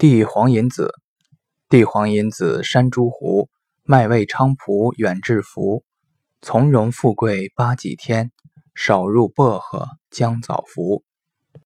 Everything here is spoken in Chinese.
帝黄银子帝黄银子山茱湖，麦味菖蒲远志福，从容富贵八几天，少入薄荷姜枣服。